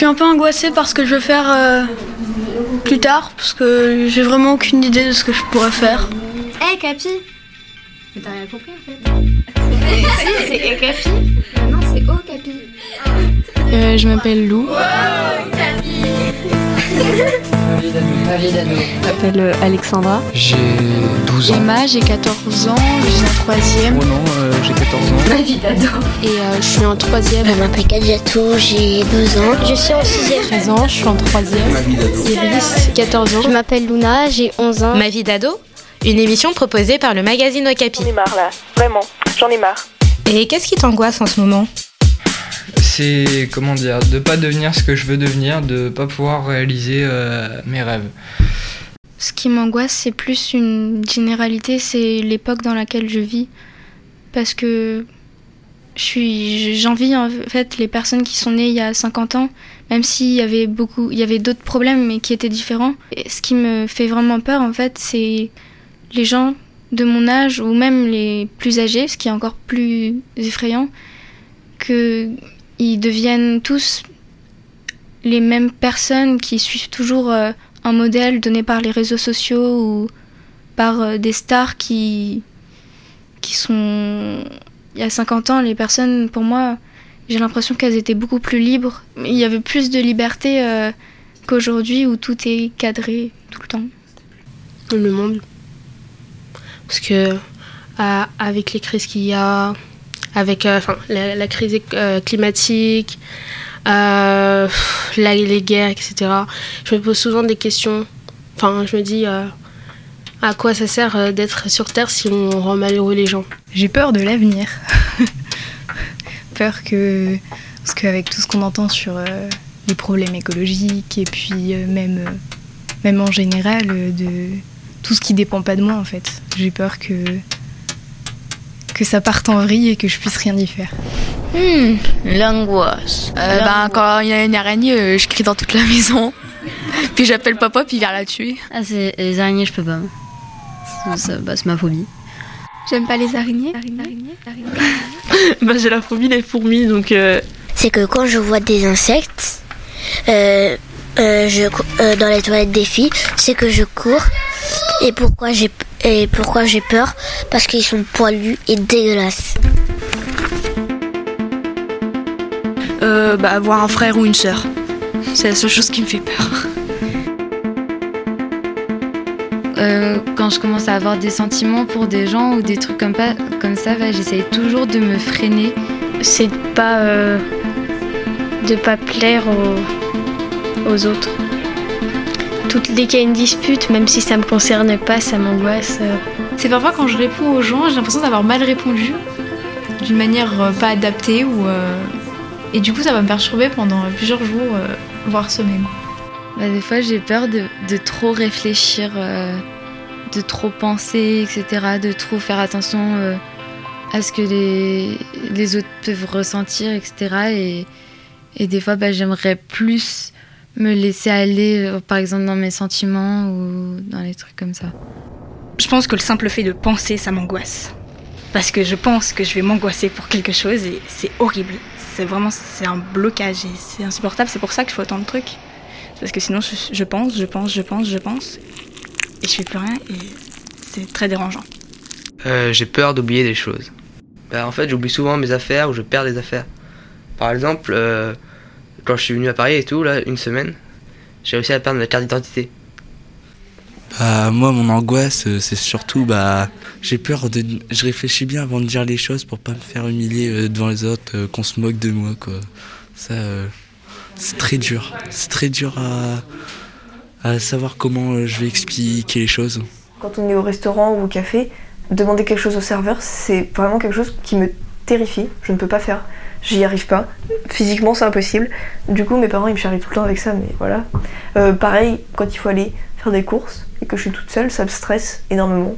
suis un peu angoissée par ce que je veux faire euh, plus tard, parce que j'ai vraiment aucune idée de ce que je pourrais faire. Hé, hey, Capi Mais t'as rien compris en fait Si, c'est Hé, Capi Non, c'est Oh, Capi euh, Je m'appelle Lou. Wow, Capi Je m'appelle Alexandra. J'ai 12 ans. Emma, j'ai 14 ans, je suis en troisième. Oh non, euh, j'ai 14 ans. Ma vie d'ado. Et euh, je suis en troisième. Je m'appelle Kadiatou, j'ai 12 ans. Je suis en sixième. 13 ans, je suis en troisième. Ma vie d'ado. Iris, 14 ans. Je m'appelle Luna, j'ai 11 ans. Ma vie d'ado Une émission proposée par le magazine Okapi. J'en ai marre là, vraiment, j'en ai marre. Et qu'est-ce qui t'angoisse en ce moment? C'est, comment dire, de pas devenir ce que je veux devenir, de pas pouvoir réaliser euh, mes rêves. Ce qui m'angoisse, c'est plus une généralité, c'est l'époque dans laquelle je vis. Parce que je suis, j'envie en fait les personnes qui sont nées il y a 50 ans, même s'il y avait beaucoup, il y avait d'autres problèmes mais qui étaient différents. Ce qui me fait vraiment peur en fait, c'est les gens de mon âge ou même les plus âgés, ce qui est encore plus effrayant, qu'ils deviennent tous les mêmes personnes qui suivent toujours euh, un modèle donné par les réseaux sociaux ou par euh, des stars qui, qui sont... Il y a 50 ans, les personnes, pour moi, j'ai l'impression qu'elles étaient beaucoup plus libres. Il y avait plus de liberté euh, qu'aujourd'hui où tout est cadré tout le temps. Le monde. Parce que avec les crises qu'il y a, avec euh, la, la, crise climatique, la, les guerres, etc., je me pose souvent des questions. Enfin, je me dis à quoi ça sert d'être sur Terre si on rend malheureux les gens? J'ai peur de l'avenir. peur que. Parce qu'avec tout ce qu'on entend sur euh, les problèmes écologiques et puis euh, même, euh, même en général de tout ce qui dépend pas de moi en fait, j'ai peur que. Que ça parte en vrille et que je puisse rien y faire. Mmh, l'angoisse. Ben, quand il y a une araignée, je crie dans toute la maison. puis j'appelle papa, puis il vient la tuer. Ah, c'est les araignées, je peux pas. C'est bah, ma phobie. J'aime pas les araignées. bah, j'ai la phobie des fourmis, donc. Euh... C'est que quand je vois des insectes, euh, euh, je, dans les toilettes des filles, c'est que je cours. Et pourquoi j'ai et pourquoi j'ai peur? Parce qu'ils sont poilus et dégueulasses. Euh, bah, avoir un frère ou une sœur. C'est la seule chose qui me fait peur. Euh, quand je commence à avoir des sentiments pour des gens ou des trucs comme, pas, comme ça, bah, j'essaye toujours de me freiner. C'est de pas, euh, de pas plaire aux, aux autres. Toutes, dès qu'il y a une dispute, même si ça me concerne pas, ça m'angoisse. Euh. C'est parfois quand je réponds aux gens, j'ai l'impression d'avoir mal répondu, d'une manière pas adaptée, ou, et du coup ça va me perturber pendant plusieurs jours, voire semaines. Bah, des fois, j'ai peur de, de, trop réfléchir, euh, de trop penser, etc., de trop faire attention euh, à ce que les, les, autres peuvent ressentir, etc. Et, et des fois, bah, j'aimerais plus me laisser aller, euh, par exemple, dans mes sentiments ou dans les trucs comme ça. Je pense que le simple fait de penser, ça m'angoisse. Parce que je pense que je vais m'angoisser pour quelque chose et c'est horrible. C'est vraiment c'est un blocage et c'est insupportable. C'est pour ça que je fais autant de trucs. Parce que sinon, je, je, pense, je pense, je pense, je pense, et je fais plus rien, et c'est très dérangeant. Euh, j'ai peur d'oublier des choses. Bah, en fait, j'oublie souvent mes affaires ou je perds des affaires. Par exemple, euh, quand je suis venu à Paris et tout, là, une semaine, j'ai réussi à perdre ma carte d'identité. Bah, moi, mon angoisse, c'est surtout, bah, j'ai peur de. Je réfléchis bien avant de dire les choses pour pas me faire humilier devant les autres, qu'on se moque de moi, quoi. Ça. C'est très dur. C'est très dur à, à, savoir comment je vais expliquer les choses. Quand on est au restaurant ou au café, demander quelque chose au serveur, c'est vraiment quelque chose qui me terrifie. Je ne peux pas faire. J'y arrive pas. Physiquement, c'est impossible. Du coup, mes parents, ils me charrient tout le temps avec ça, mais voilà. Euh, pareil, quand il faut aller faire des courses et que je suis toute seule, ça me stresse énormément.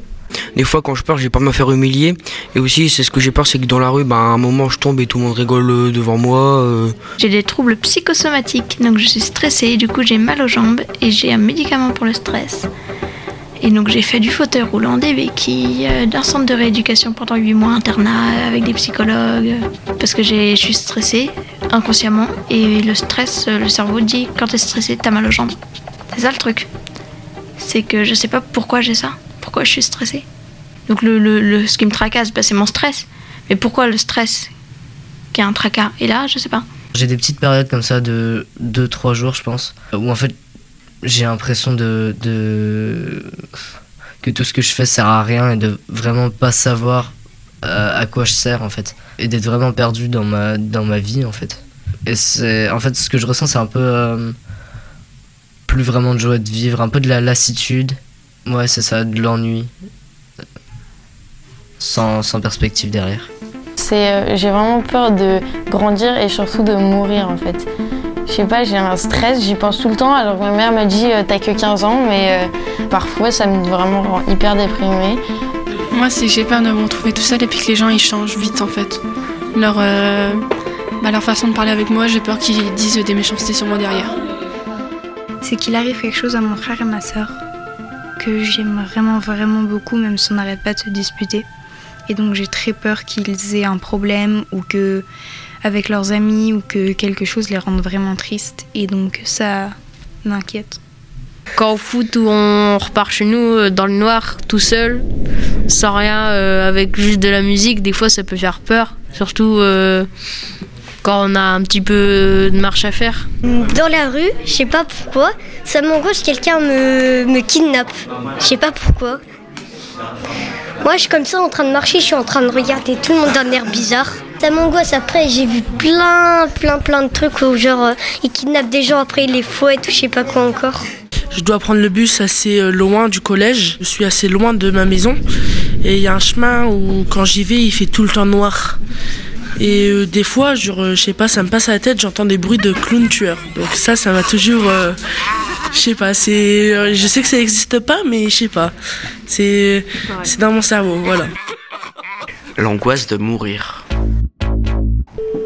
Des fois, quand je pars, j'ai peur de me faire humilier. Et aussi, c'est ce que j'ai peur, c'est que dans la rue, bah, à un moment, je tombe et tout le monde rigole devant moi. Euh... J'ai des troubles psychosomatiques, donc je suis stressée. Du coup, j'ai mal aux jambes et j'ai un médicament pour le stress. Et donc, j'ai fait du fauteuil roulant, des béquilles, d'un centre de rééducation pendant 8 mois, internat avec des psychologues, parce que je suis stressée inconsciemment. Et le stress, euh, le cerveau dit quand t'es stressé, t'as mal aux jambes. C'est ça le truc. C'est que je sais pas pourquoi j'ai ça. Pourquoi je suis stressée. Donc le, le- le- ce qui me tracasse, bah, c'est mon stress. Mais pourquoi le stress qui est un tracas? Et là, je sais pas. J'ai des petites périodes comme ça de 2-3 jours, je pense, où en fait j'ai l'impression de, de. que tout ce que je fais sert à rien et de vraiment pas savoir euh, à quoi je sers en fait. Et d'être vraiment perdu dans ma, dans ma vie en fait. Et c'est. En fait, ce que je ressens, c'est un peu. euh, plus vraiment de joie de vivre, un peu de la lassitude. Ouais, c'est ça, de l'ennui. Sans, sans perspective derrière. C'est, euh, j'ai vraiment peur de grandir et surtout de mourir en fait. Je sais pas, j'ai un stress, j'y pense tout le temps. Alors ma mère me dit euh, t'as que 15 ans, mais euh, parfois ça me vraiment rend hyper déprimée. Moi, c'est j'ai peur de me retrouver tout seul et puis que les gens ils changent vite en fait. Leur, euh, bah, leur façon de parler avec moi, j'ai peur qu'ils disent des méchancetés sur moi derrière. c'est qu'il arrive quelque chose à mon frère et ma sœur que j'aime vraiment vraiment beaucoup même si on n'arrête pas de se disputer et donc j'ai très peur qu'ils aient un problème ou que avec leurs amis ou que quelque chose les rende vraiment tristes et donc ça m'inquiète. Quand au foot où on repart chez nous euh, dans le noir tout seul, sans rien, euh, avec juste de la musique, des fois ça peut faire peur. Surtout euh, quand on a un petit peu de marche à faire. Dans la rue, je sais pas pourquoi, ça m'angoisse quelqu'un me, me kidnappe. Je sais pas pourquoi. Moi, je suis comme ça en train de marcher, je suis en train de regarder tout le monde d'un air bizarre. Ça m'angoisse après, j'ai vu plein, plein, plein de trucs où genre euh, ils kidnappent des gens après ils les fouettent ou je sais pas quoi encore. Je dois prendre le bus assez euh, loin du collège. Je suis assez loin de ma maison. Et il y a un chemin où quand j'y vais, il fait tout le temps noir. Et euh, des fois, euh, je sais pas, ça me passe à la tête, j'entends des bruits de clowns tueurs. Donc ça, ça m'a toujours... je sais pas, c'est... euh, je sais que ça n'existe pas, mais je sais pas. C'est c'est dans mon cerveau, voilà. L'angoisse de mourir.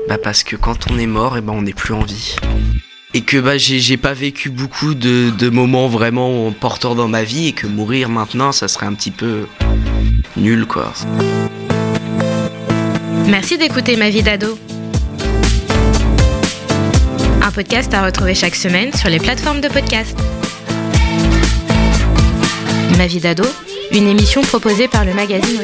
Bah parce que quand on est mort, et ben on n'est plus en vie. Et que bah j'ai j'ai pas vécu beaucoup de, de moments vraiment porteurs dans ma vie et que mourir maintenant, ça serait un petit peu nul quoi. Merci d'écouter Ma vie d'ado. Un podcast à retrouver chaque semaine sur les plateformes de podcast. Ma vie d'ado, une émission proposée par le magazine.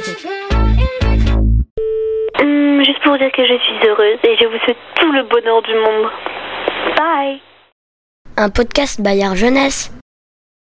Hum, juste pour dire que je suis heureuse et je vous souhaite tout le bonheur du monde. Bye Un podcast Bayard Jeunesse.